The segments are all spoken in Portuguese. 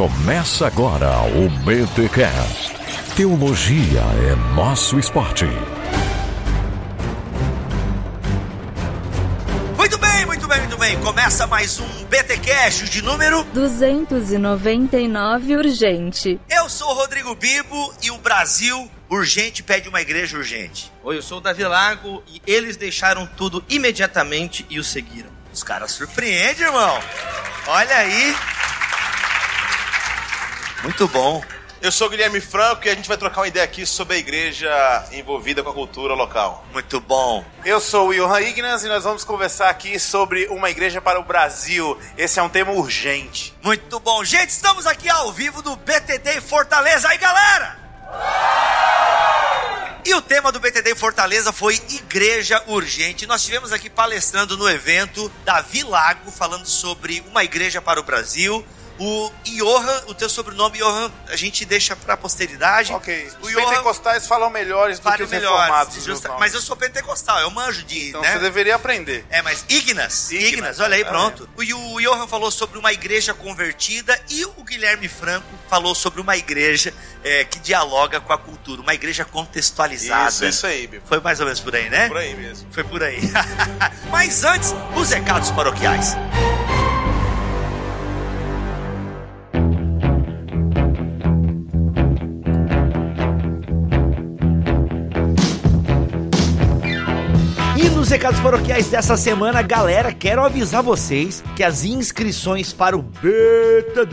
Começa agora o BTCast. Teologia é nosso esporte. Muito bem, muito bem, muito bem. Começa mais um BTcast de número 299 urgente. Eu sou o Rodrigo Bibo e o Brasil urgente pede uma igreja urgente. Oi, eu sou o Davi Lago e eles deixaram tudo imediatamente e o seguiram. Os caras surpreendem, irmão. Olha aí. Muito bom. Eu sou o Guilherme Franco e a gente vai trocar uma ideia aqui sobre a igreja envolvida com a cultura local. Muito bom. Eu sou o Johan Ignas e nós vamos conversar aqui sobre uma igreja para o Brasil. Esse é um tema urgente. Muito bom. Gente, estamos aqui ao vivo do BTD em Fortaleza. Aí, galera! E o tema do BTD em Fortaleza foi Igreja Urgente. Nós tivemos aqui palestrando no evento Davi Lago, falando sobre uma igreja para o Brasil. O Johan, o teu sobrenome, Johan, a gente deixa pra posteridade. Ok. O Os Johan pentecostais falam melhores do que os melhores. reformados. justa- mas eu sou pentecostal, eu manjo de. Então né? você deveria aprender. É, mas Ignas, Ignas, Ignas, olha aí, é. pronto. E o Johan falou sobre uma igreja convertida e o Guilherme Franco falou sobre uma igreja é, que dialoga com a cultura, uma igreja contextualizada. Isso, isso aí, Bibo. Foi mais ou menos por aí, né? Por aí mesmo. Foi por aí. Mas antes, os recados paroquiais. Recados paroquiais dessa semana, galera, quero avisar vocês que as inscrições para o BTD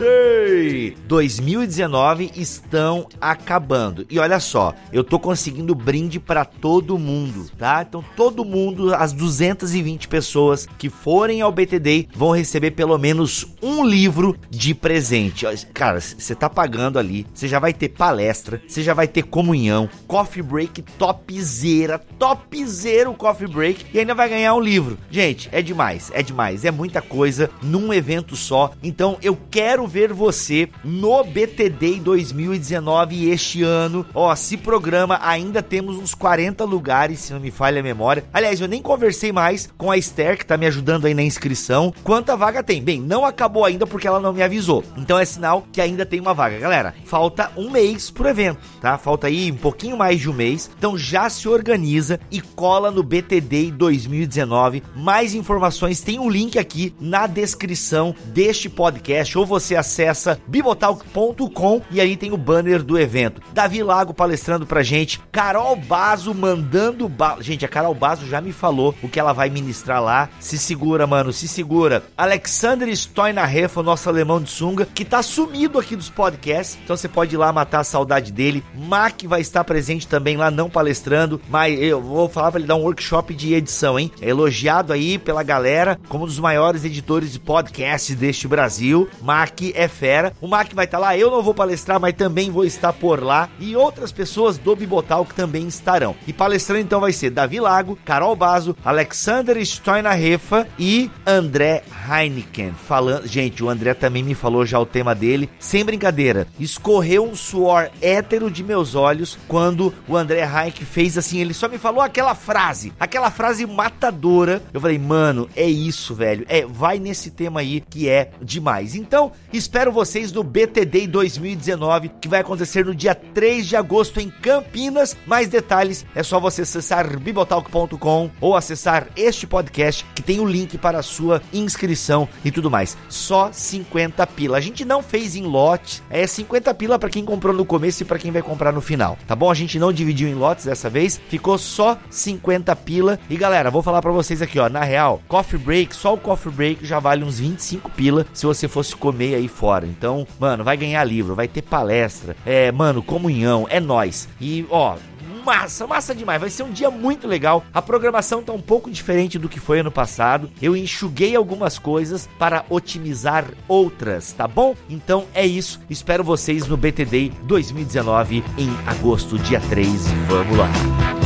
2019 estão acabando. E olha só, eu tô conseguindo brinde para todo mundo, tá? Então todo mundo, as 220 pessoas que forem ao BTD vão receber pelo menos um livro de presente. Cara, você tá pagando ali, você já vai ter palestra, você já vai ter comunhão, coffee break topzera, topzera o coffee break e ainda vai ganhar um livro. Gente, é demais, é demais, é muita coisa num evento só. Então eu quero ver você no BTD 2019 este ano. Ó, se programa, ainda temos uns 40 lugares, se não me falha a memória. Aliás, eu nem conversei mais com a Esther, que tá me ajudando aí na inscrição. Quanta vaga tem? Bem, não acabou ainda porque ela não me avisou. Então é sinal que ainda tem uma vaga. Galera, falta um mês pro evento, tá? Falta aí um pouquinho mais de um mês. Então já se organiza e cola no BTD 2019. Mais informações tem um link aqui na descrição deste podcast ou você acessa bibotalk.com e aí tem o banner do evento. Davi Lago palestrando pra gente, Carol Bazo mandando ba... Gente, a Carol Bazo já me falou o que ela vai ministrar lá. Se segura, mano, se segura. Alexander Stoinarefa, nosso alemão de sunga, que tá sumido aqui dos podcasts. Então você pode ir lá matar a saudade dele. Mac vai estar presente também lá, não palestrando, mas eu vou falar pra ele dar um workshop de edição, hein? É elogiado aí pela galera como um dos maiores editores de podcasts deste Brasil. Mac é fera. O Mac vai estar lá, eu não vou palestrar, mas também vou estar por lá. E outras pessoas do Bibotal que também estarão. E palestrando então vai ser Davi Lago, Carol Bazo, Alexander Stoinarefa e André Heineken. Falando, gente, o André também me falou já o tema dele. Sem brincadeira, escorreu um suor hétero de meus olhos quando o André Heineken fez assim. Ele só me falou aquela frase, aquela frase matadora. Eu falei, mano, é isso, velho. É, vai nesse tema aí que é demais. Então, espero vocês no BTD 2019, que vai acontecer no dia 3 de agosto em Campinas. Mais detalhes é só você acessar bibotalk.com ou acessar este podcast que tem o link para a sua inscrição e tudo mais. Só 50 pila. A gente não fez em lote, é 50 pila para quem comprou no começo e para quem vai comprar no final, tá bom? A gente não dividiu em lotes dessa vez, ficou só 50 pila. E galera, vou falar para vocês aqui, ó, na real, coffee break, só o coffee break já vale uns 25 pila se você fosse comer aí fora. Então, mano, vai ganhar livro, vai ter palestra, é, mano, comunhão, é nós. E ó, massa, massa demais. Vai ser um dia muito legal. A programação tá um pouco diferente do que foi ano passado. Eu enxuguei algumas coisas para otimizar outras, tá bom? Então é isso. Espero vocês no BTD 2019 em agosto, dia 3. Vamos lá.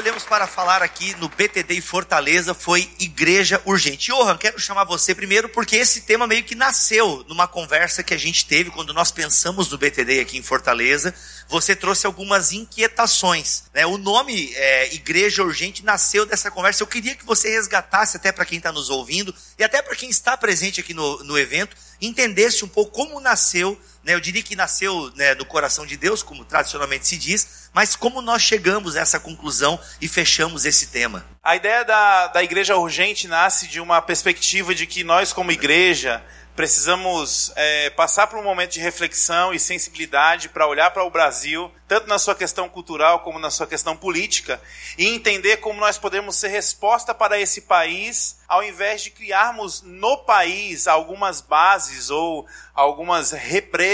Escolhemos para falar aqui no BTD Fortaleza foi Igreja Urgente. Johan, quero chamar você primeiro porque esse tema meio que nasceu numa conversa que a gente teve quando nós pensamos no BTD aqui em Fortaleza. Você trouxe algumas inquietações. Né? O nome é, Igreja Urgente nasceu dessa conversa. Eu queria que você resgatasse até para quem está nos ouvindo e até para quem está presente aqui no, no evento, entendesse um pouco como nasceu né, eu diria que nasceu né, no coração de Deus, como tradicionalmente se diz, mas como nós chegamos a essa conclusão e fechamos esse tema? A ideia da, da igreja urgente nasce de uma perspectiva de que nós, como igreja, precisamos é, passar por um momento de reflexão e sensibilidade para olhar para o Brasil, tanto na sua questão cultural como na sua questão política, e entender como nós podemos ser resposta para esse país, ao invés de criarmos no país algumas bases ou algumas represas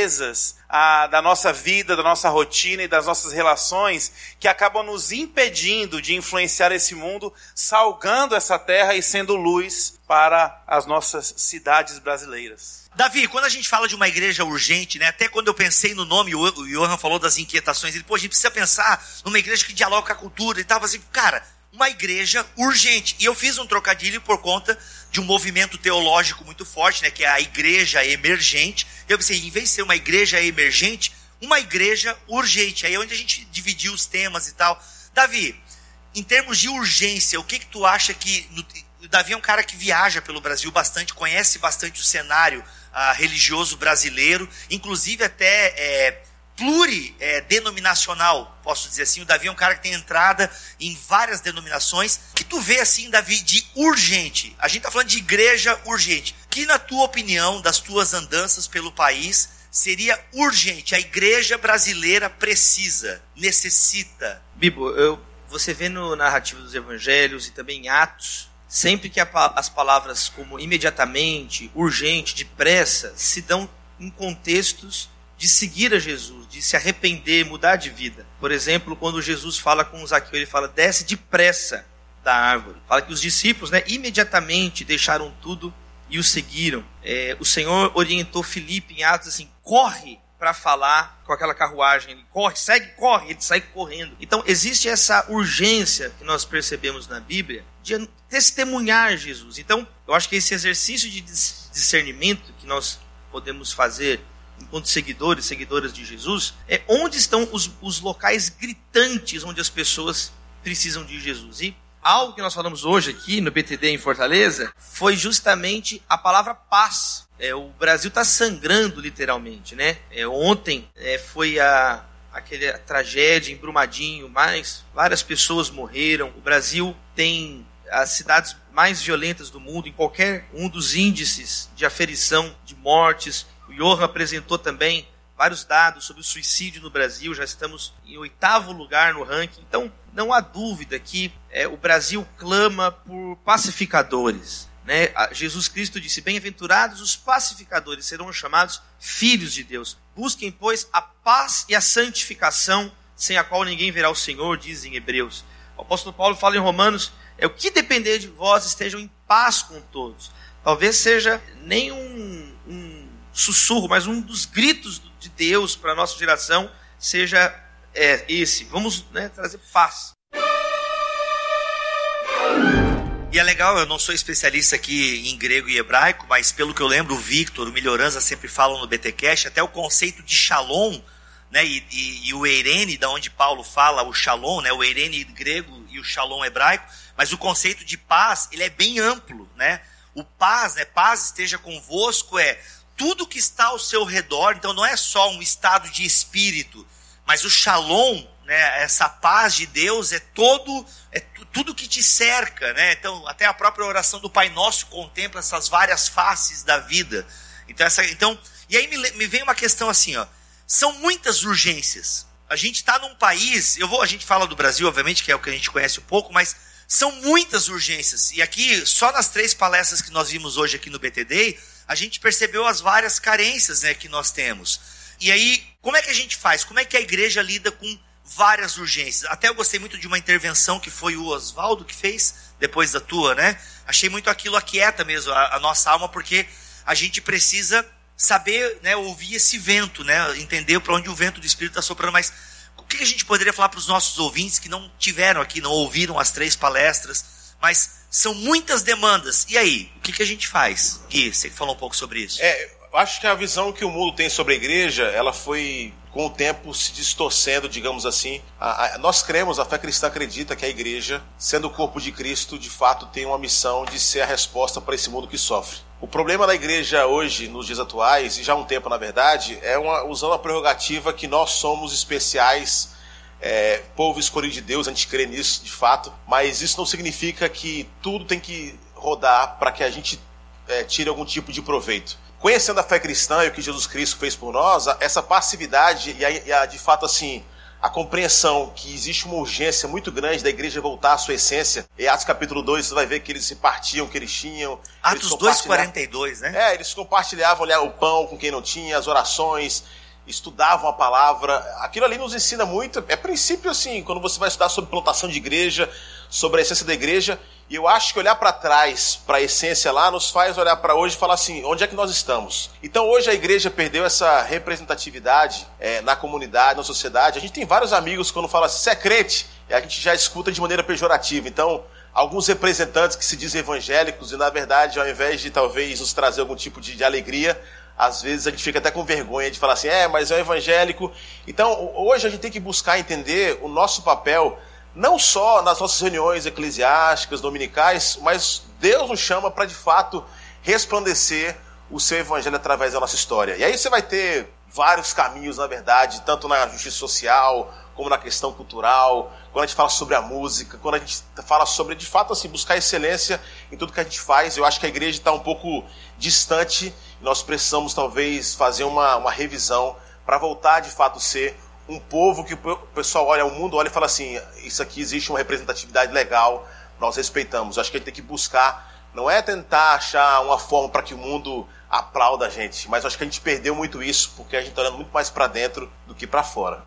a, da nossa vida, da nossa rotina e das nossas relações que acabam nos impedindo de influenciar esse mundo, salgando essa terra e sendo luz para as nossas cidades brasileiras. Davi, quando a gente fala de uma igreja urgente, né, até quando eu pensei no nome, o Johan falou das inquietações, ele, pô, a gente precisa pensar numa igreja que dialoga com a cultura e tal, assim, cara, uma igreja urgente. E eu fiz um trocadilho por conta de um movimento teológico muito forte, né, que é a igreja emergente. Eu pensei, em vez de ser uma igreja emergente, uma igreja urgente. Aí é onde a gente dividiu os temas e tal. Davi, em termos de urgência, o que que tu acha que no, o Davi é um cara que viaja pelo Brasil bastante, conhece bastante o cenário ah, religioso brasileiro, inclusive até é, pluridenominacional, posso dizer assim. O Davi é um cara que tem entrada em várias denominações. Que tu vê assim, Davi, de urgente. A gente está falando de igreja urgente. Que, na tua opinião, das tuas andanças pelo país, seria urgente? A igreja brasileira precisa, necessita. Bibo, eu, você vê no narrativo dos evangelhos e também em Atos, sempre que as palavras como imediatamente, urgente, depressa, se dão em contextos de seguir a Jesus, de se arrepender, mudar de vida. Por exemplo, quando Jesus fala com Zaqueu, ele fala: desce depressa da árvore. Fala que os discípulos, né, imediatamente deixaram tudo e o seguiram. É, o Senhor orientou Filipe em Atos assim: corre para falar com aquela carruagem. Ele corre, segue, corre, ele sai correndo. Então existe essa urgência que nós percebemos na Bíblia de testemunhar Jesus. Então, eu acho que esse exercício de discernimento que nós podemos fazer enquanto seguidores, seguidoras de Jesus, é onde estão os, os locais gritantes onde as pessoas precisam de Jesus. E algo que nós falamos hoje aqui no BTD em Fortaleza foi justamente a palavra paz. É, o Brasil está sangrando literalmente, né? É, ontem é, foi a aquela tragédia em Brumadinho, mais várias pessoas morreram. O Brasil tem as cidades mais violentas do mundo em qualquer um dos índices de aferição de mortes, Johan apresentou também vários dados sobre o suicídio no Brasil, já estamos em oitavo lugar no ranking. Então, não há dúvida que é, o Brasil clama por pacificadores. Né? Jesus Cristo disse: Bem-aventurados os pacificadores serão chamados filhos de Deus. Busquem, pois, a paz e a santificação, sem a qual ninguém verá o Senhor, diz em Hebreus. O apóstolo Paulo fala em Romanos: é o que depender de vós estejam em paz com todos. Talvez seja nem um, um sussurro, mas um dos gritos de Deus para a nossa geração seja é, esse. Vamos né, trazer paz. E é legal, eu não sou especialista aqui em grego e hebraico, mas pelo que eu lembro, o Victor, o Melhorança sempre falam no BTcast, até o conceito de shalom, né, e, e, e, o eirene, da onde Paulo fala o shalom, né, o eirene grego e o shalom hebraico, mas o conceito de paz, ele é bem amplo, né? O paz, né, paz esteja convosco é tudo que está ao seu redor, então não é só um estado de espírito, mas o shalom, né, essa paz de Deus é todo é tudo que te cerca, né? Então, até a própria oração do Pai Nosso contempla essas várias faces da vida. Então, essa, então e aí me, me vem uma questão assim, ó. São muitas urgências. A gente está num país, eu vou, a gente fala do Brasil, obviamente, que é o que a gente conhece um pouco, mas são muitas urgências. E aqui, só nas três palestras que nós vimos hoje aqui no BTD, a gente percebeu as várias carências né, que nós temos. E aí, como é que a gente faz? Como é que a igreja lida com várias urgências? Até eu gostei muito de uma intervenção que foi o Oswaldo que fez, depois da tua, né? Achei muito aquilo aquieta mesmo a, a nossa alma, porque a gente precisa saber né, ouvir esse vento, né? Entender para onde o vento do Espírito está soprando. Mas que a gente poderia falar para os nossos ouvintes que não tiveram aqui, não ouviram as três palestras, mas são muitas demandas. E aí, o que, que a gente faz? Gui, você falou um pouco sobre isso. É, eu acho que a visão que o mundo tem sobre a igreja, ela foi com o tempo se distorcendo, digamos assim. A, a, nós cremos, a fé cristã acredita que a igreja, sendo o corpo de Cristo, de fato tem uma missão de ser a resposta para esse mundo que sofre. O problema da igreja hoje, nos dias atuais, e já há um tempo na verdade, é uma, usando a prerrogativa que nós somos especiais, é, povo escolhido de Deus, a gente crê nisso de fato, mas isso não significa que tudo tem que rodar para que a gente é, tire algum tipo de proveito conhecendo a fé cristã e o que Jesus Cristo fez por nós, essa passividade e a, e a, de fato assim a compreensão que existe uma urgência muito grande da igreja voltar à sua essência. Em Atos capítulo 2, você vai ver que eles se partiam, que eles tinham. Atos 2,42, né? É, eles compartilhavam o pão com quem não tinha, as orações, estudavam a palavra. Aquilo ali nos ensina muito. É princípio assim, quando você vai estudar sobre plantação de igreja, sobre a essência da igreja, e eu acho que olhar para trás, para a essência lá, nos faz olhar para hoje e falar assim: onde é que nós estamos? Então hoje a igreja perdeu essa representatividade é, na comunidade, na sociedade. A gente tem vários amigos quando fala assim, você é crente, e a gente já escuta de maneira pejorativa. Então, alguns representantes que se dizem evangélicos e na verdade, ao invés de talvez nos trazer algum tipo de, de alegria, às vezes a gente fica até com vergonha de falar assim, é, mas é um evangélico. Então, hoje a gente tem que buscar entender o nosso papel não só nas nossas reuniões eclesiásticas, dominicais, mas Deus nos chama para de fato resplandecer o seu evangelho através da nossa história. E aí você vai ter vários caminhos, na verdade, tanto na justiça social, como na questão cultural, quando a gente fala sobre a música, quando a gente fala sobre, de fato, assim, buscar excelência em tudo que a gente faz. Eu acho que a igreja está um pouco distante, nós precisamos talvez fazer uma, uma revisão para voltar de fato ser um povo que o pessoal olha, o mundo olha e fala assim: isso aqui existe uma representatividade legal, nós respeitamos. Acho que a gente tem que buscar, não é tentar achar uma forma para que o mundo aplauda a gente, mas acho que a gente perdeu muito isso porque a gente está olhando muito mais para dentro do que para fora.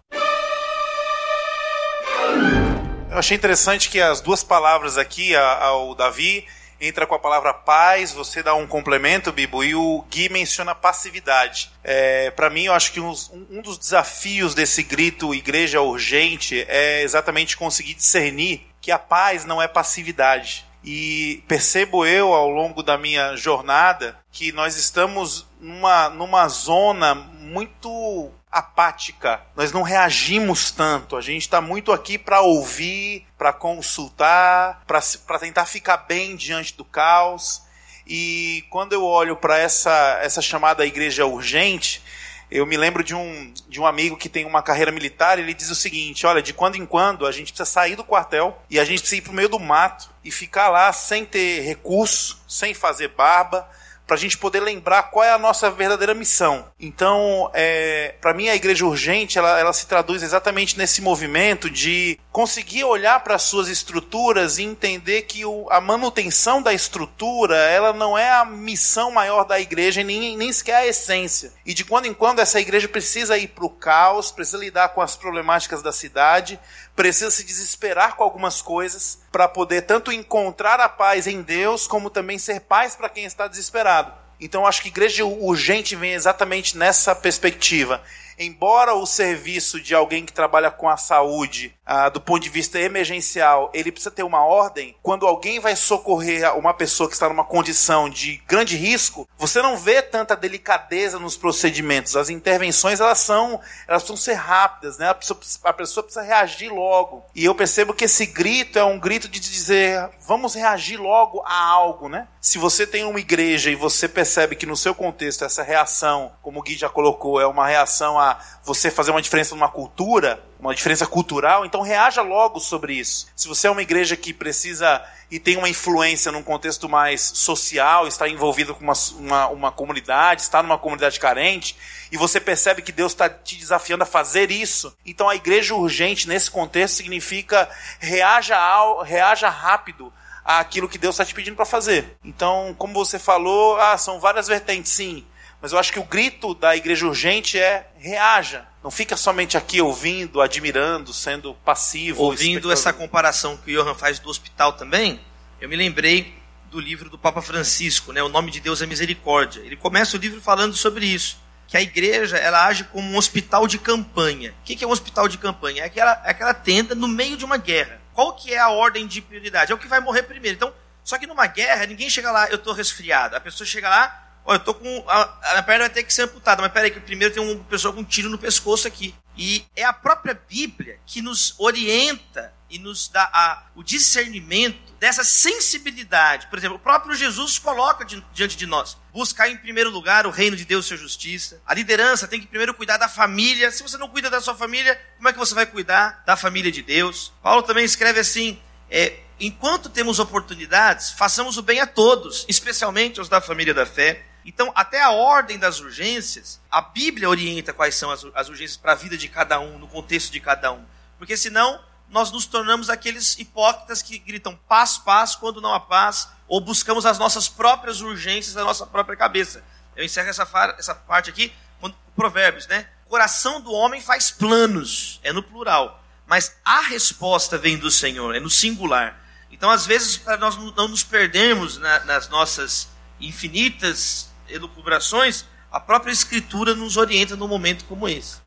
Eu achei interessante que as duas palavras aqui, ao Davi entra com a palavra paz, você dá um complemento, Bibo, e o Gui menciona passividade. É, Para mim, eu acho que um, um dos desafios desse grito igreja urgente é exatamente conseguir discernir que a paz não é passividade. E percebo eu, ao longo da minha jornada, que nós estamos numa, numa zona muito apática. Nós não reagimos tanto. A gente está muito aqui para ouvir, para consultar, para tentar ficar bem diante do caos. E quando eu olho para essa, essa chamada igreja urgente, eu me lembro de um, de um amigo que tem uma carreira militar, ele diz o seguinte: olha, de quando em quando a gente precisa sair do quartel e a gente precisa ir para o meio do mato e ficar lá sem ter recurso, sem fazer barba, para a gente poder lembrar qual é a nossa verdadeira missão. Então, é, para mim, a igreja urgente ela, ela se traduz exatamente nesse movimento de conseguir olhar para as suas estruturas e entender que o, a manutenção da estrutura ela não é a missão maior da igreja nem, nem sequer a essência. E de quando em quando essa igreja precisa ir para o caos, precisa lidar com as problemáticas da cidade, precisa se desesperar com algumas coisas para poder tanto encontrar a paz em Deus, como também ser paz para quem está desesperado. Então, acho que igreja urgente vem exatamente nessa perspectiva embora o serviço de alguém que trabalha com a saúde, ah, do ponto de vista emergencial, ele precisa ter uma ordem, quando alguém vai socorrer uma pessoa que está numa condição de grande risco, você não vê tanta delicadeza nos procedimentos. As intervenções, elas são, elas precisam ser rápidas, né? A pessoa, a pessoa precisa reagir logo. E eu percebo que esse grito é um grito de dizer, vamos reagir logo a algo, né? Se você tem uma igreja e você percebe que no seu contexto essa reação, como o Gui já colocou, é uma reação a você fazer uma diferença numa cultura, uma diferença cultural, então reaja logo sobre isso. Se você é uma igreja que precisa e tem uma influência num contexto mais social, está envolvido com uma, uma, uma comunidade, está numa comunidade carente, e você percebe que Deus está te desafiando a fazer isso, então a igreja urgente nesse contexto significa reaja, ao, reaja rápido àquilo que Deus está te pedindo para fazer. Então, como você falou, ah, são várias vertentes, sim. Mas eu acho que o grito da igreja urgente é reaja. Não fica somente aqui ouvindo, admirando, sendo passivo. Ouvindo essa comparação que o Johan faz do hospital também, eu me lembrei do livro do Papa Francisco, né? O nome de Deus é misericórdia. Ele começa o livro falando sobre isso. que a igreja ela age como um hospital de campanha. O que é um hospital de campanha? É aquela, é aquela tenda no meio de uma guerra. Qual que é a ordem de prioridade? É o que vai morrer primeiro. Então, só que numa guerra, ninguém chega lá, eu estou resfriado. A pessoa chega lá, Olha, eu tô com. A, perna vai ter que ser amputada, mas peraí, que primeiro tem uma pessoa com um tiro no pescoço aqui. E é a própria Bíblia que nos orienta e nos dá a, o discernimento dessa sensibilidade. Por exemplo, o próprio Jesus coloca di, diante de nós. Buscar em primeiro lugar o reino de Deus e sua justiça. A liderança tem que primeiro cuidar da família. Se você não cuida da sua família, como é que você vai cuidar da família de Deus? Paulo também escreve assim: é, enquanto temos oportunidades, façamos o bem a todos, especialmente aos da família da fé. Então, até a ordem das urgências, a Bíblia orienta quais são as, as urgências para a vida de cada um, no contexto de cada um. Porque senão, nós nos tornamos aqueles hipócritas que gritam paz, paz, quando não há paz, ou buscamos as nossas próprias urgências da nossa própria cabeça. Eu encerro essa, essa parte aqui com Provérbios, né? O coração do homem faz planos, é no plural. Mas a resposta vem do Senhor, é no singular. Então, às vezes, para nós não nos perdermos na, nas nossas infinitas elucubrações, a própria Escritura nos orienta num momento como esse.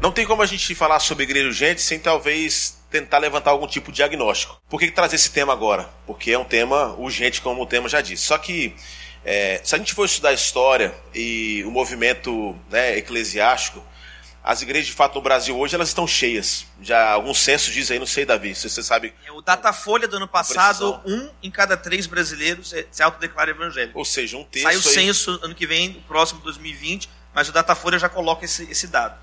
Não tem como a gente falar sobre igreja urgente sem talvez tentar levantar algum tipo de diagnóstico. Por que trazer esse tema agora? Porque é um tema urgente, como o tema já disse. Só que é, se a gente for estudar a história e o movimento né, eclesiástico, as igrejas de fato no Brasil hoje elas estão cheias. Já alguns censos dizem aí, não sei, Davi, se você sabe. É, o Datafolha do ano passado, um em cada três brasileiros se autodeclara evangélico. Ou seja, um terço. Sai o aí... censo ano que vem, próximo 2020, mas o Datafolha já coloca esse, esse dado.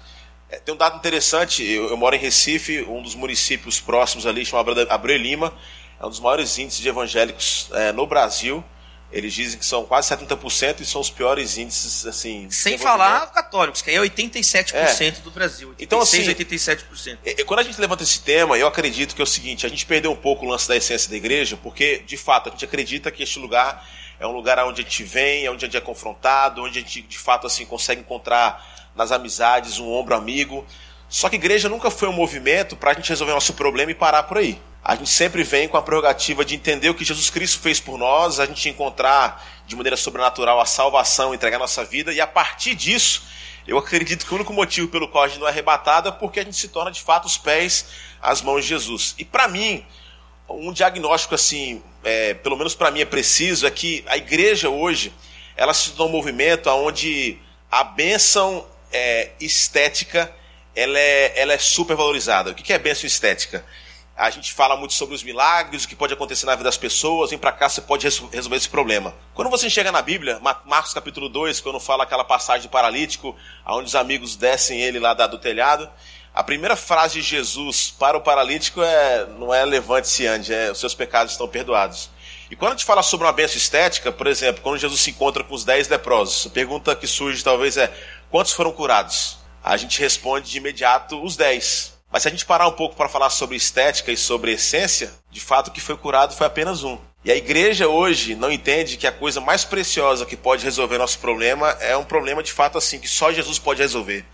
É, tem um dado interessante, eu, eu, moro em Recife, um dos municípios próximos ali, chamado Abreu Lima, é um dos maiores índices de evangélicos é, no Brasil. Eles dizem que são quase 70% e são os piores índices, assim. Sem falar católicos, que aí é 87% é. do Brasil. 86, então, assim, 87%. É, quando a gente levanta esse tema, eu acredito que é o seguinte: a gente perdeu um pouco o lance da essência da igreja, porque, de fato, a gente acredita que este lugar é um lugar onde a gente vem, onde a gente é confrontado, onde a gente, de fato, assim, consegue encontrar nas amizades um ombro amigo. Só que igreja nunca foi um movimento para a gente resolver nosso problema e parar por aí a gente sempre vem com a prerrogativa de entender o que Jesus Cristo fez por nós, a gente encontrar de maneira sobrenatural a salvação, entregar a nossa vida, e a partir disso, eu acredito que o único motivo pelo qual a gente não é arrebatado é porque a gente se torna de fato os pés, as mãos de Jesus. E para mim, um diagnóstico assim, é, pelo menos para mim é preciso, é que a igreja hoje, ela se tornou um movimento onde a bênção é, estética ela é, ela é super valorizada. O que é bênção estética? A gente fala muito sobre os milagres, o que pode acontecer na vida das pessoas. Vem para cá, você pode resolver esse problema. Quando você chega na Bíblia, Marcos capítulo 2, quando fala aquela passagem do paralítico, onde os amigos descem ele lá do telhado, a primeira frase de Jesus para o paralítico é não é levante-se ande, é os seus pecados estão perdoados. E quando a gente fala sobre uma bênção estética, por exemplo, quando Jesus se encontra com os dez leprosos, a pergunta que surge talvez é quantos foram curados? A gente responde de imediato os dez. Mas se a gente parar um pouco para falar sobre estética e sobre essência, de fato o que foi curado foi apenas um. E a igreja hoje não entende que a coisa mais preciosa que pode resolver nosso problema é um problema de fato assim, que só Jesus pode resolver.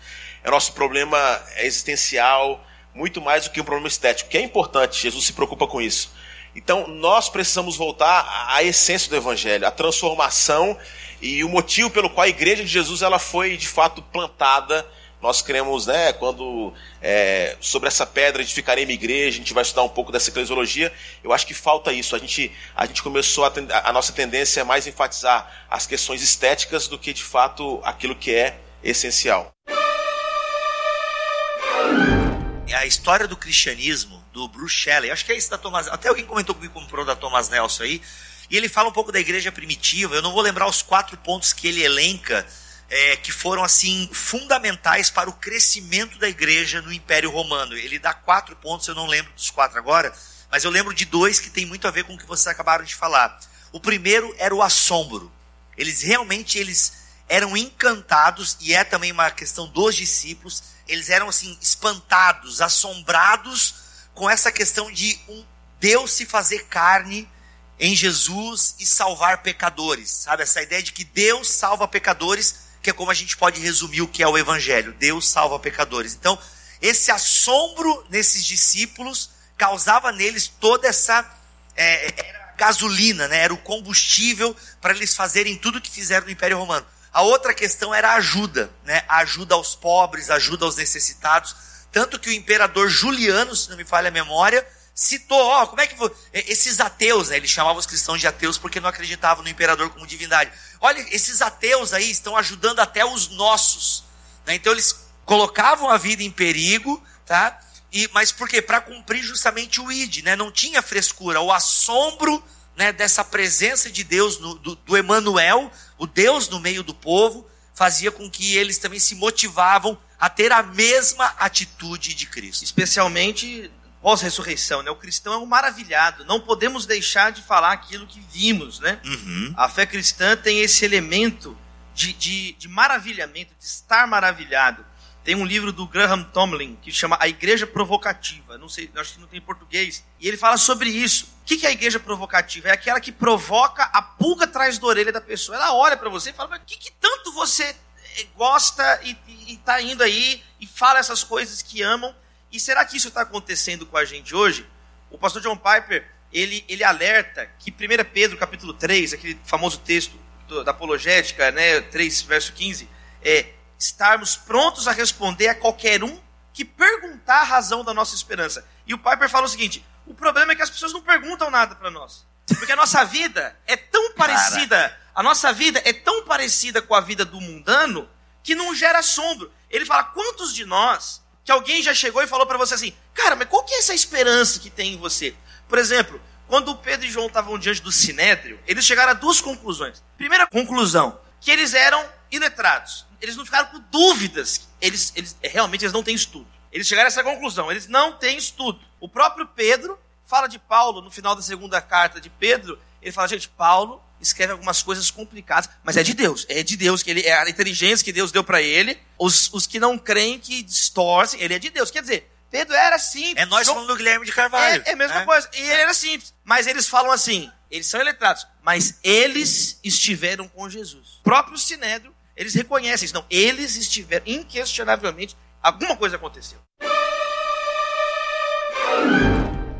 É nosso problema existencial, muito mais do que um problema estético, que é importante, Jesus se preocupa com isso. Então nós precisamos voltar à essência do evangelho, à transformação e o motivo pelo qual a igreja de Jesus ela foi de fato plantada nós cremos, né, quando é, sobre essa pedra edificarei minha igreja, a gente vai estudar um pouco dessa eclesiologia. Eu acho que falta isso. A gente, a gente começou a, a nossa tendência é mais enfatizar as questões estéticas do que de fato aquilo que é essencial. A história do cristianismo do Bruce Shelley, acho que é isso da Thomas, até alguém comentou comigo comprou da Thomas Nelson aí, e ele fala um pouco da igreja primitiva. Eu não vou lembrar os quatro pontos que ele elenca é, que foram assim fundamentais para o crescimento da igreja no Império Romano. Ele dá quatro pontos, eu não lembro dos quatro agora, mas eu lembro de dois que tem muito a ver com o que vocês acabaram de falar. O primeiro era o assombro. Eles realmente eles eram encantados e é também uma questão dos discípulos. Eles eram assim espantados, assombrados com essa questão de um Deus se fazer carne em Jesus e salvar pecadores, sabe? Essa ideia de que Deus salva pecadores que é como a gente pode resumir o que é o Evangelho: Deus salva pecadores. Então, esse assombro nesses discípulos causava neles toda essa. É, era gasolina, né? Era o combustível para eles fazerem tudo que fizeram no Império Romano. A outra questão era a ajuda, né? A ajuda aos pobres, ajuda aos necessitados. Tanto que o imperador Juliano, se não me falha a memória, citou, ó, como é que esses ateus, né, ele chamava os cristãos de ateus porque não acreditavam no imperador como divindade. Olha, esses ateus aí estão ajudando até os nossos. Né? Então eles colocavam a vida em perigo, tá? E, mas por quê? Para cumprir justamente o id, né? Não tinha frescura, o assombro né, dessa presença de Deus, no, do, do Emanuel, o Deus no meio do povo, fazia com que eles também se motivavam a ter a mesma atitude de Cristo. Especialmente pós-ressurreição, né? O cristão é um maravilhado. Não podemos deixar de falar aquilo que vimos, né? Uhum. A fé cristã tem esse elemento de, de, de maravilhamento, de estar maravilhado. Tem um livro do Graham Tomlin que chama A Igreja Provocativa. Não sei, acho que não tem em português. E ele fala sobre isso. O que é a igreja provocativa? É aquela que provoca a pulga atrás da orelha da pessoa. Ela olha para você e fala: Mas o que, que tanto você eh, gosta e, está indo aí e fala essas coisas que amam? E será que isso está acontecendo com a gente hoje? O pastor John Piper ele, ele alerta que 1 Pedro capítulo 3, aquele famoso texto do, da apologética, né, 3 verso 15, é estarmos prontos a responder a qualquer um que perguntar a razão da nossa esperança. E o Piper fala o seguinte: o problema é que as pessoas não perguntam nada para nós. Porque a nossa vida é tão parecida, a nossa vida é tão parecida com a vida do mundano que não gera assombro. Ele fala: quantos de nós que alguém já chegou e falou para você assim, cara, mas qual que é essa esperança que tem em você? Por exemplo, quando Pedro e João estavam diante do Sinédrio, eles chegaram a duas conclusões. Primeira conclusão, que eles eram iletrados eles não ficaram com dúvidas. Eles, eles realmente eles não têm estudo. Eles chegaram a essa conclusão. Eles não têm estudo. O próprio Pedro fala de Paulo no final da segunda carta de Pedro. Ele fala, gente, Paulo escreve algumas coisas complicadas, mas é de Deus. É de Deus que ele é a inteligência que Deus deu para ele. Os, os que não creem que distorcem, ele é de Deus. Quer dizer, Pedro era simples. É nós falando do Guilherme de Carvalho. É, é a mesma é. coisa. E ele era simples. Mas eles falam assim, eles são eletrados, mas eles estiveram com Jesus. O próprio Sinédrio eles reconhecem isso. Não, eles estiveram, inquestionavelmente, alguma coisa aconteceu.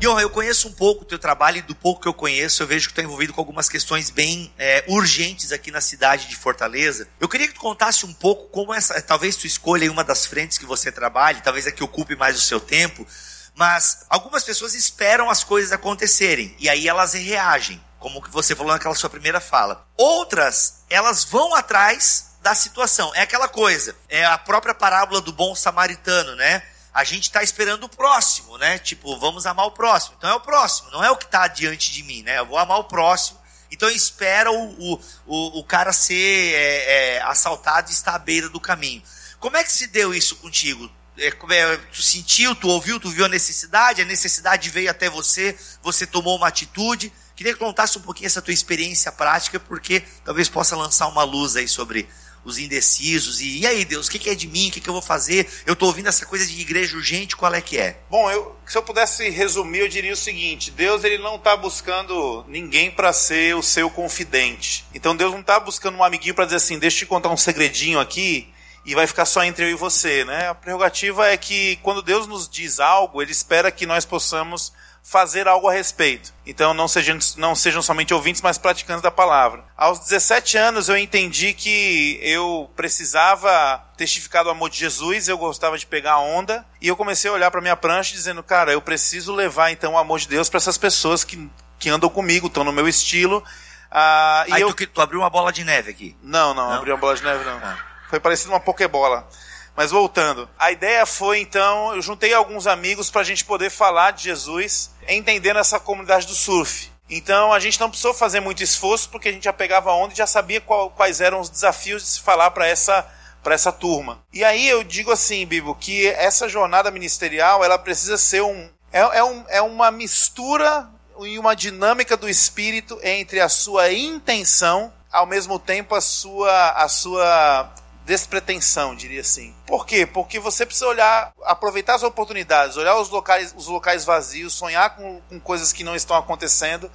Johan, eu conheço um pouco o teu trabalho e do pouco que eu conheço, eu vejo que tu está envolvido com algumas questões bem é, urgentes aqui na cidade de Fortaleza. Eu queria que tu contasse um pouco como essa, talvez tu escolha uma das frentes que você trabalhe, talvez a que ocupe mais o seu tempo, mas algumas pessoas esperam as coisas acontecerem e aí elas reagem, como que você falou naquela sua primeira fala. Outras, elas vão atrás da situação. É aquela coisa, é a própria parábola do bom samaritano, né? A gente está esperando o próximo, né? Tipo, vamos amar o próximo. Então é o próximo, não é o que está diante de mim, né? Eu vou amar o próximo. Então espera o, o, o, o cara ser é, é, assaltado e estar à beira do caminho. Como é que se deu isso contigo? É, é, tu sentiu, tu ouviu, tu viu a necessidade, a necessidade veio até você, você tomou uma atitude. Queria que contasse um pouquinho essa tua experiência prática, porque talvez possa lançar uma luz aí sobre os indecisos. E, e aí, Deus, o que, que, é de mim? O que, que eu vou fazer? Eu estou ouvindo essa coisa de igreja urgente, qual é que é? Bom, eu, se eu pudesse resumir, eu diria o seguinte: Deus ele não está buscando ninguém para ser o seu confidente. Então Deus não está buscando um amiguinho para dizer assim, deixa eu te contar um segredinho aqui e vai ficar só entre eu e você, né? A prerrogativa é que quando Deus nos diz algo, Ele espera que nós possamos fazer algo a respeito. Então não sejam, não sejam somente ouvintes, mas praticantes da palavra. Aos 17 anos eu entendi que eu precisava testificar do amor de Jesus, eu gostava de pegar a onda, e eu comecei a olhar para minha prancha dizendo, cara, eu preciso levar então o amor de Deus para essas pessoas que, que andam comigo, estão no meu estilo. Ah, Aí eu... tu, tu, abriu uma bola de neve aqui? Não, não, não? abri uma bola de neve não. Ah. Foi parecido uma pokebola. Mas voltando, a ideia foi então, eu juntei alguns amigos para a gente poder falar de Jesus, entendendo essa comunidade do surf. Então a gente não precisou fazer muito esforço porque a gente já pegava onda e já sabia qual, quais eram os desafios de se falar para essa para essa turma. E aí eu digo assim, Bibo, que essa jornada ministerial ela precisa ser um é, é, um, é uma mistura e uma dinâmica do espírito entre a sua intenção, ao mesmo tempo a sua a sua despretensão, diria assim. Por quê? Porque você precisa olhar, aproveitar as oportunidades, olhar os locais, os locais vazios, sonhar com, com coisas que não estão acontecendo.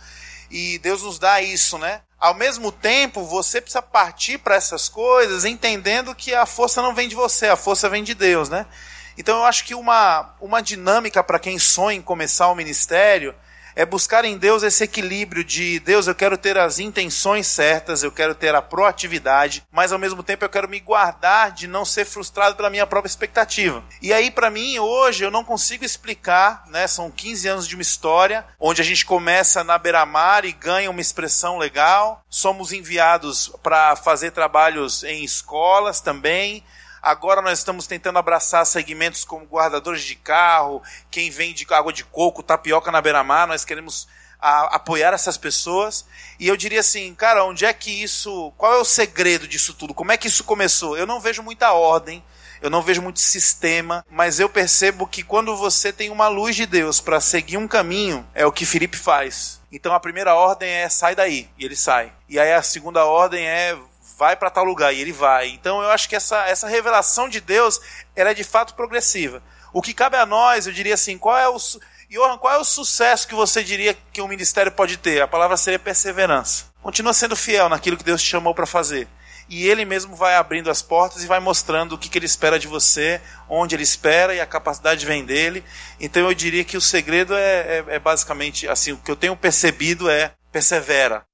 E Deus nos dá isso, né? Ao mesmo tempo, você precisa partir para essas coisas entendendo que a força não vem de você, a força vem de Deus, né? Então eu acho que uma, uma dinâmica para quem sonha em começar o ministério é buscar em Deus esse equilíbrio de Deus, eu quero ter as intenções certas, eu quero ter a proatividade, mas ao mesmo tempo eu quero me guardar de não ser frustrado pela minha própria expectativa. E aí, para mim, hoje, eu não consigo explicar, né? São 15 anos de uma história, onde a gente começa na beira-mar e ganha uma expressão legal, somos enviados para fazer trabalhos em escolas também, Agora nós estamos tentando abraçar segmentos como guardadores de carro, quem vende água de coco, tapioca na beira-mar. Nós queremos a, apoiar essas pessoas. E eu diria assim, cara, onde é que isso. Qual é o segredo disso tudo? Como é que isso começou? Eu não vejo muita ordem. Eu não vejo muito sistema, mas eu percebo que quando você tem uma luz de Deus para seguir um caminho, é o que Felipe faz. Então a primeira ordem é sai daí, e ele sai. E aí a segunda ordem é vai para tal lugar e ele vai. Então eu acho que essa, essa revelação de Deus ela é de fato progressiva. O que cabe a nós, eu diria assim, qual é o Johan, qual é o sucesso que você diria que um ministério pode ter? A palavra seria perseverança. Continua sendo fiel naquilo que Deus te chamou para fazer. E ele mesmo vai abrindo as portas e vai mostrando o que, que ele espera de você, onde ele espera e a capacidade vem dele. Então eu diria que o segredo é, é, é basicamente assim: o que eu tenho percebido é persevera.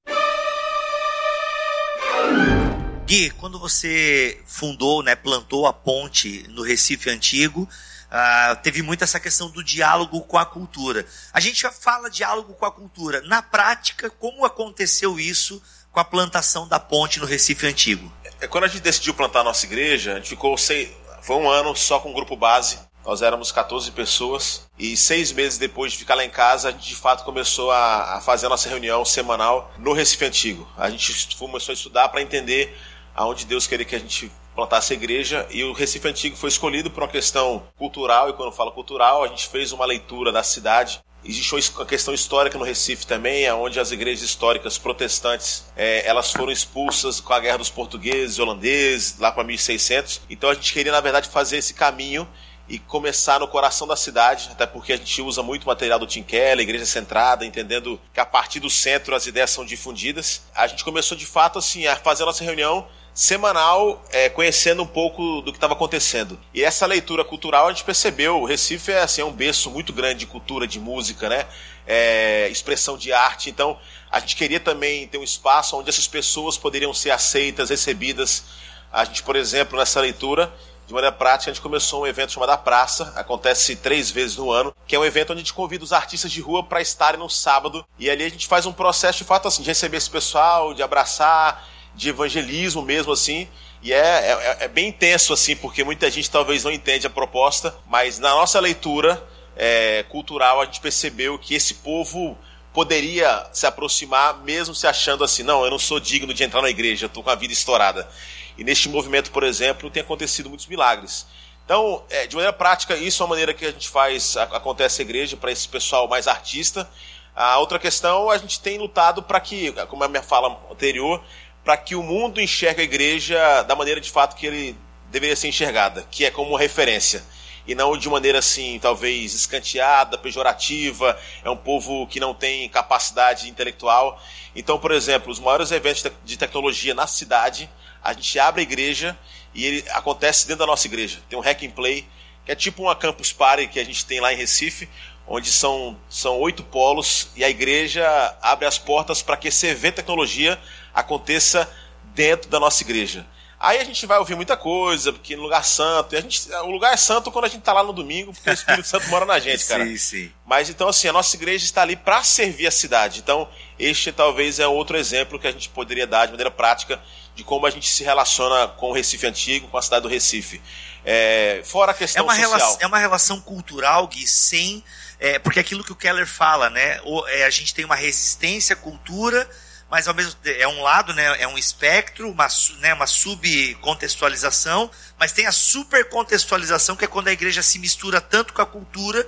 Gui, quando você fundou, né, plantou a ponte no Recife Antigo, uh, teve muito essa questão do diálogo com a cultura. A gente já fala diálogo com a cultura. Na prática, como aconteceu isso com a plantação da ponte no Recife Antigo? É, quando a gente decidiu plantar a nossa igreja, a gente ficou foi um ano só com o grupo base. Nós éramos 14 pessoas e seis meses depois de ficar lá em casa, a gente de fato começou a, a fazer a nossa reunião semanal no Recife Antigo. A gente começou a estudar para entender aonde Deus queria que a gente plantasse a igreja e o Recife Antigo foi escolhido por uma questão cultural e quando eu falo cultural a gente fez uma leitura da cidade Existe uma questão histórica no Recife também, onde as igrejas históricas protestantes é, elas foram expulsas com a guerra dos portugueses, holandeses, lá para 1600. Então a gente queria, na verdade, fazer esse caminho e começar no coração da cidade, até porque a gente usa muito material do Tim Keller, Igreja Centrada, entendendo que a partir do centro as ideias são difundidas. A gente começou de fato assim a fazer a nossa reunião semanal, é, conhecendo um pouco do que estava acontecendo. E essa leitura cultural a gente percebeu, o Recife é, assim, é um berço muito grande de cultura, de música, né? É, expressão de arte. Então, a gente queria também ter um espaço onde essas pessoas poderiam ser aceitas, recebidas. A gente, por exemplo, nessa leitura, de maneira prática, a gente começou um evento chamado A Praça, acontece três vezes no ano, que é um evento onde a gente convida os artistas de rua para estarem no sábado. E ali a gente faz um processo de fato assim, de receber esse pessoal, de abraçar, de evangelismo mesmo, assim. E é, é, é, bem intenso, assim, porque muita gente talvez não entende a proposta, mas na nossa leitura é, cultural a gente percebeu que esse povo poderia se aproximar mesmo se achando assim, não, eu não sou digno de entrar na igreja, eu estou com a vida estourada. E neste movimento, por exemplo, tem acontecido muitos milagres. Então, é, de maneira prática, isso é uma maneira que a gente faz, acontece a igreja para esse pessoal mais artista. A outra questão, a gente tem lutado para que, como é a minha fala anterior, para que o mundo enxergue a igreja da maneira de fato que ele deveria ser enxergada, que é como referência. E não de maneira assim, talvez escanteada, pejorativa, é um povo que não tem capacidade intelectual. Então, por exemplo, os maiores eventos de tecnologia na cidade, a gente abre a igreja e ele acontece dentro da nossa igreja. Tem um Hack and Play, que é tipo uma campus party que a gente tem lá em Recife, onde são, são oito polos e a igreja abre as portas para que esse evento de tecnologia aconteça dentro da nossa igreja. Aí a gente vai ouvir muita coisa, porque no lugar santo. E a gente, o lugar é santo quando a gente está lá no domingo, porque o Espírito Santo mora na gente, cara. Sim, sim. Mas então, assim, a nossa igreja está ali para servir a cidade. Então, este talvez é outro exemplo que a gente poderia dar de maneira prática de como a gente se relaciona com o Recife Antigo, com a cidade do Recife. É, fora a questão é uma social. Relação, é uma relação cultural, Gui, sem. É, porque aquilo que o Keller fala, né? O, é, a gente tem uma resistência à cultura mas ao mesmo tempo é um lado, né, é um espectro, uma, né, uma subcontextualização, mas tem a supercontextualização, que é quando a igreja se mistura tanto com a cultura.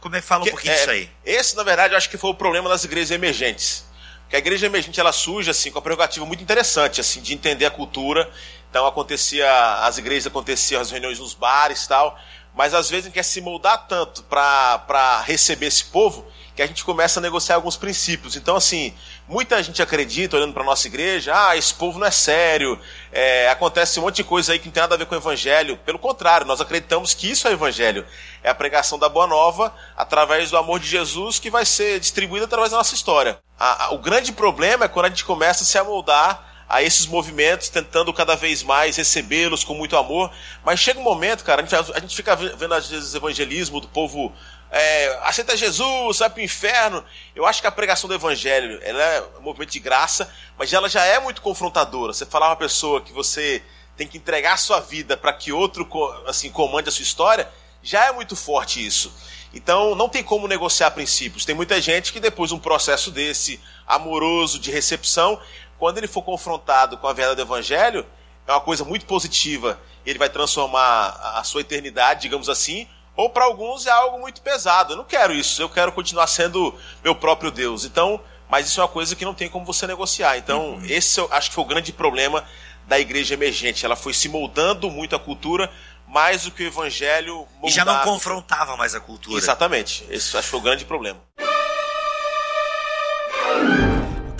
Como é que fala um pouquinho é, disso aí? Esse, na verdade, eu acho que foi o problema das igrejas emergentes. Que a igreja emergente ela surge assim com a prerrogativa muito interessante assim de entender a cultura. Então acontecia as igrejas aconteciam as reuniões nos bares, tal, mas às vezes a gente quer se moldar tanto para receber esse povo que a gente começa a negociar alguns princípios. Então, assim, muita gente acredita, olhando para nossa igreja, ah, esse povo não é sério, é, acontece um monte de coisa aí que não tem nada a ver com o evangelho. Pelo contrário, nós acreditamos que isso é o evangelho. É a pregação da boa nova através do amor de Jesus que vai ser distribuída através da nossa história. A, a, o grande problema é quando a gente começa a se amoldar a esses movimentos, tentando cada vez mais recebê-los com muito amor. Mas chega um momento, cara, a gente, a gente fica vendo às vezes evangelismo do povo é, aceita Jesus, vai para o inferno. Eu acho que a pregação do evangelho ela é um movimento de graça, mas ela já é muito confrontadora. Você falar uma pessoa que você tem que entregar a sua vida para que outro assim comande a sua história, já é muito forte isso. Então não tem como negociar princípios. Tem muita gente que depois de um processo desse amoroso de recepção, quando ele for confrontado com a verdade do evangelho, é uma coisa muito positiva. Ele vai transformar a sua eternidade, digamos assim, ou para alguns é algo muito pesado. Eu não quero isso, eu quero continuar sendo meu próprio Deus. Então, mas isso é uma coisa que não tem como você negociar. Então, uhum. esse eu acho que foi o grande problema da igreja emergente. Ela foi se moldando muito a cultura, mais do que o evangelho moldava. E já não confrontava mais a cultura. Exatamente. Esse acho que foi o grande problema.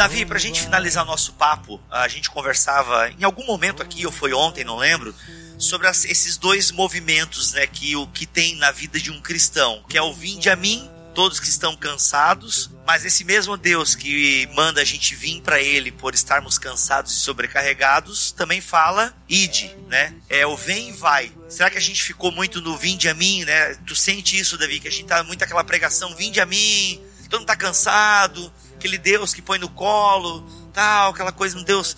Davi, para a gente finalizar nosso papo, a gente conversava em algum momento aqui, ou foi ontem, não lembro, sobre as, esses dois movimentos né, que o que tem na vida de um cristão, que é o vinde a mim, todos que estão cansados, mas esse mesmo Deus que manda a gente vir para ele por estarmos cansados e sobrecarregados, também fala ide, né? É o vem e vai. Será que a gente ficou muito no vinde a mim, né? Tu sente isso, Davi, que a gente tá muito aquela pregação vinde a mim, todo mundo tá cansado, aquele Deus que põe no colo, tal, aquela coisa, um Deus,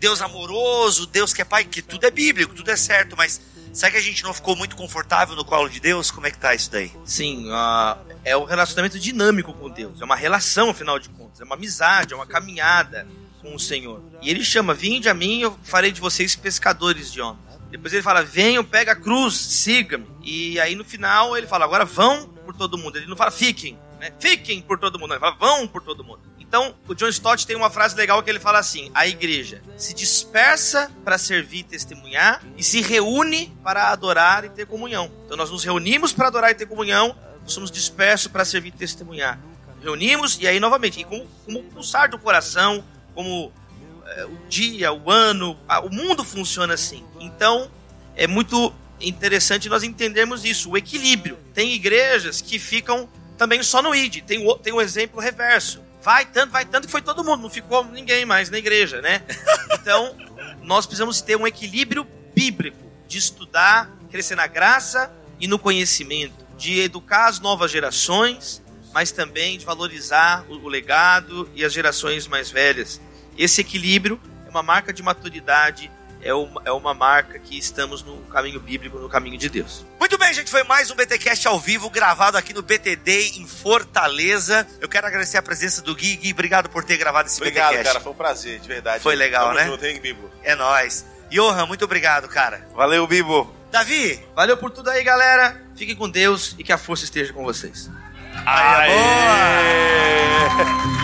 Deus amoroso, Deus que é pai, que tudo é bíblico, tudo é certo, mas será que a gente não ficou muito confortável no colo de Deus? Como é que tá isso daí? Sim, uh, é um relacionamento dinâmico com Deus, é uma relação, afinal de contas, é uma amizade, é uma caminhada com o Senhor. E ele chama: Vinde a mim, eu farei de vocês pescadores de homens. Depois ele fala: Venham, pega a cruz, siga-me. E aí no final ele fala: Agora vão por todo mundo. Ele não fala fiquem, né? Fiquem por todo mundo. Fala: Vão por todo mundo. Então, o John Stott tem uma frase legal que ele fala assim: a igreja se dispersa para servir e testemunhar e se reúne para adorar e ter comunhão. Então, nós nos reunimos para adorar e ter comunhão, somos dispersos para servir e testemunhar. Reunimos e aí, novamente, e como, como o pulsar do coração, como é, o dia, o ano, a, o mundo funciona assim. Então, é muito interessante nós entendermos isso, o equilíbrio. Tem igrejas que ficam também só no ID. Tem o, tem o exemplo reverso. Vai tanto, vai tanto que foi todo mundo, não ficou ninguém mais na igreja, né? Então, nós precisamos ter um equilíbrio bíblico de estudar, crescer na graça e no conhecimento, de educar as novas gerações, mas também de valorizar o legado e as gerações mais velhas. Esse equilíbrio é uma marca de maturidade é uma, é uma marca que estamos no caminho bíblico, no caminho de Deus. Muito bem, gente, foi mais um BTcast ao vivo, gravado aqui no BTD em Fortaleza. Eu quero agradecer a presença do Gui. Gui, obrigado por ter gravado esse obrigado, BTcast. cara, foi um prazer, de verdade. Foi legal, Tamo né? Junto, hein, Bibo? É nóis. Johan, muito obrigado, cara. Valeu, Bibo. Davi, Valeu por tudo aí, galera. Fiquem com Deus e que a força esteja com vocês. Aê, Como